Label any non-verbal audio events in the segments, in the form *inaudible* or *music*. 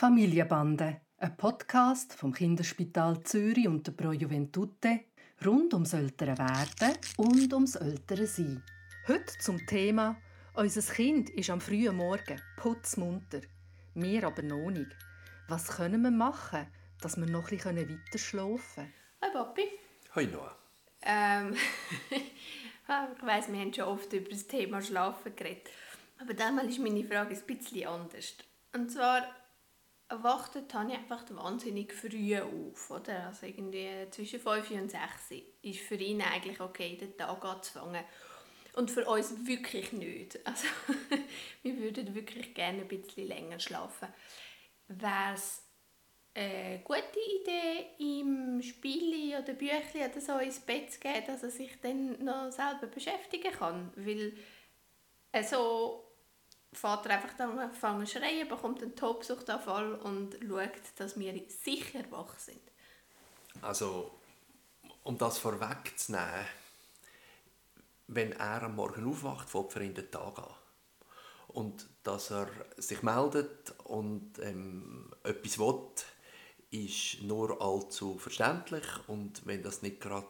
Familienbande, ein Podcast vom Kinderspital Zürich und der Pro Juventute rund ums ältere Werden und ums ältere Sein. Heute zum Thema «Unser Kind ist am frühen Morgen putzmunter, wir aber noch nicht. Was können wir machen, dass wir noch ein bisschen weiter schlafen können?» Hi Papi. Hi Noah. Ähm, *laughs* ich weiss, wir haben schon oft über das Thema Schlafen geredet. Aber diesmal ist meine Frage ein bisschen anders. Und zwar erwartet habe ich einfach wahnsinnig früh auf. Oder? Also irgendwie zwischen 5 und 6 ist für ihn eigentlich okay, den Tag anzufangen. Und für uns wirklich nicht. Also, *laughs* wir würden wirklich gerne ein bisschen länger schlafen. Wäre es eine gute Idee, im Spiel oder Büchlein oder so ins Bett zu gehen, dass er sich dann noch selber beschäftigen kann? Weil äh, Vater einfach dann anfangen zu schreien, bekommt einen Tobsuchtanfall und schaut, dass wir sicher wach sind. Also, um das vorwegzunehmen, wenn er am Morgen aufwacht, fängt er in den Tag an. Und dass er sich meldet und ähm, etwas will, ist nur allzu verständlich. Und wenn das nicht gerade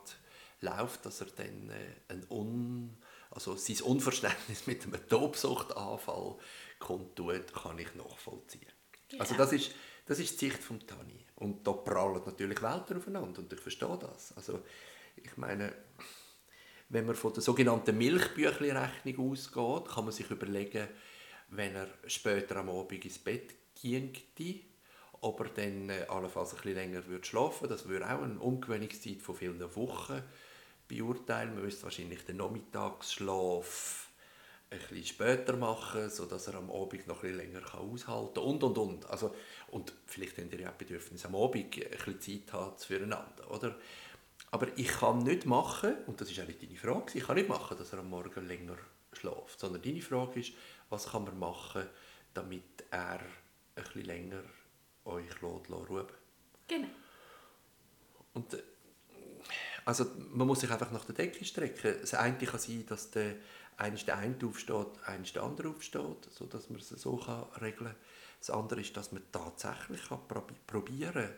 läuft, dass er dann äh, ein un also sein Unverständnis *laughs* mit einem Tobsuchtanfall kundtut, kann ich nachvollziehen. Genau. Also das ist, das ist die Sicht von Tani. Und da prallen natürlich Welten aufeinander und ich verstehe das. Also ich meine, wenn man von der sogenannten Milchbüchli-Rechnung ausgeht, kann man sich überlegen, wenn er später am Abend ins Bett ginge, ob er dann äh, allenfalls ein bisschen länger würde schlafen würde. Das würde auch eine Umgewöhnungszeit von vielen Wochen beurteilen. Man müsste wahrscheinlich den Nachmittagsschlaf ein bisschen später machen, sodass er am Abend noch ein bisschen länger aushalten kann und, und, und. Also, und vielleicht haben ihr ja auch Bedürfnis, am Abend ein bisschen Zeit haben füreinander, oder? Aber ich kann nicht machen, und das ist auch nicht deine Frage, ich kann nicht machen, dass er am Morgen länger schläft, sondern deine Frage ist, was kann man machen, damit er ein bisschen länger euch ruhen Genau. Und äh, also man muss sich einfach nach der Decke strecken. Das eine kann sein, dass der eine der eine aufsteht, eine der andere aufsteht, sodass man es so kann regeln. Das andere ist, dass man tatsächlich kann probieren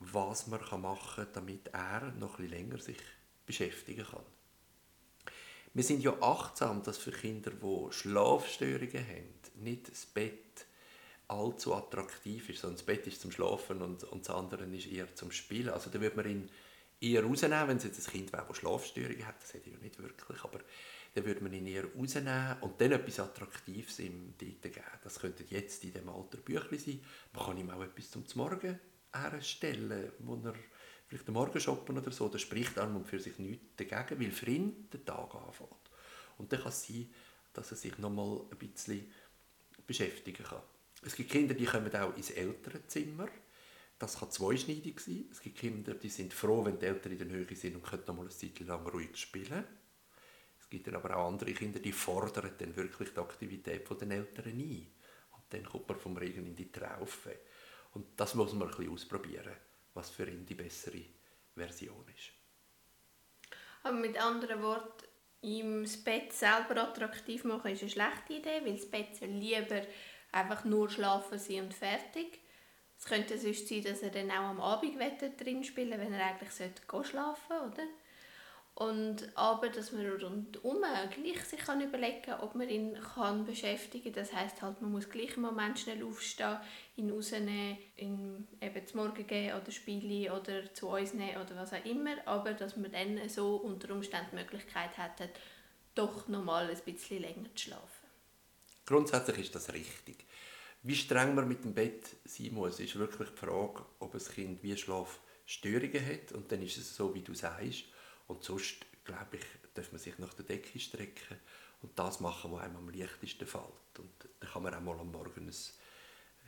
was man machen kann, damit er noch ein länger sich beschäftigen kann. Wir sind ja achtsam, dass für Kinder, die Schlafstörungen haben, nicht das Bett allzu attraktiv ist, sondern das Bett ist zum Schlafen und, und das andere ist eher zum Spielen. Also da würde man ihn eher rausnehmen, wenn es jetzt ein Kind wäre, das Schlafstörungen hat, das hätte ich ja nicht wirklich, aber dann würde man ihn eher rausnehmen und dann etwas Attraktives ihm dort geben. Das könnte jetzt in diesem Alter Büchlein sein. Man kann ihm auch etwas zum Morgen herstellen, wo er vielleicht den Morgen shoppen oder so, da spricht an und für sich nichts dagegen, weil für ihn der Tag anfängt. Und dann kann es sein, dass er sich noch mal ein bisschen beschäftigen kann. Es gibt Kinder, die kommen auch ins Elternzimmer das kann zweischneidig sein. Es gibt Kinder, die sind froh, wenn die Eltern in der Höhe sind und können mal eine Zeit lang ruhig spielen. Es gibt dann aber auch andere Kinder, die fordern dann wirklich die Aktivität der Eltern ein. Und dann kommt man vom Regen in die Traufe. Und das muss man ein bisschen ausprobieren, was für ihn die bessere Version ist. Aber mit anderen Worten, ihm das Bett selber attraktiv machen ist eine schlechte Idee, weil das Bett lieber einfach nur schlafen sein und fertig. Es könnte sonst sein, dass er dann auch am Abend drin spielen wenn er eigentlich sollte schlafen sollte, Und aber, dass man rundum gleich sich kann überlegen kann, ob man ihn kann beschäftigen kann. Das heißt halt, man muss gleich im Moment schnell aufstehen, ihn rausnehmen, ihn eben zum Morgen gehen oder spielen oder zu uns nehmen oder was auch immer. Aber dass man dann so unter Umständen die Möglichkeit hat, doch nochmal ein bisschen länger zu schlafen. Grundsätzlich ist das richtig. Wie streng man mit dem Bett sein muss, ist wirklich die Frage, ob ein Kind wie Schlafstörungen hat. Und dann ist es so, wie du sagst. Und sonst, glaube ich, darf man sich nach der Decke strecken und das machen, was einem am leichtesten fällt. Und dann kann man auch mal am Morgen ein,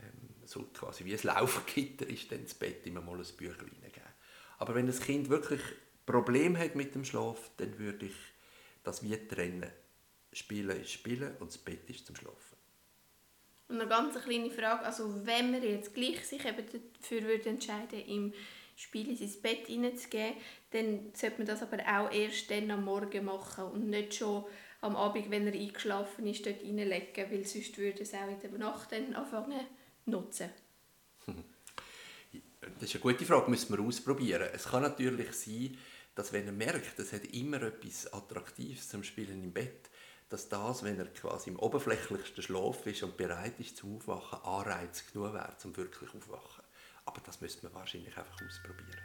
ähm, so quasi wie ein Laufgitter ist, dann ins Bett immer mal ein Büchlein geben. Aber wenn das Kind wirklich Probleme hat mit dem Schlaf, dann würde ich das wie trennen. Spielen ist Spielen und das Bett ist zum Schlafen. Und eine ganz kleine Frage, also wenn man jetzt gleich sich eben dafür würde entscheiden im Spiel in sein Bett hineinzugehen, dann sollte man das aber auch erst dann am Morgen machen und nicht schon am Abend, wenn er eingeschlafen ist, dort reinlegen, weil sonst würde es auch in der Nacht dann anfangen nutzen. *laughs* Das ist eine gute Frage, müssen wir ausprobieren. Es kann natürlich sein, dass wenn er merkt, es hat immer etwas Attraktives zum Spielen im Bett, dass das, wenn er quasi im oberflächlichsten Schlaf ist und bereit ist zum Aufwachen, Anreiz genug wäre, zum wirklich aufwachen. Aber das müssen wir wahrscheinlich einfach ausprobieren.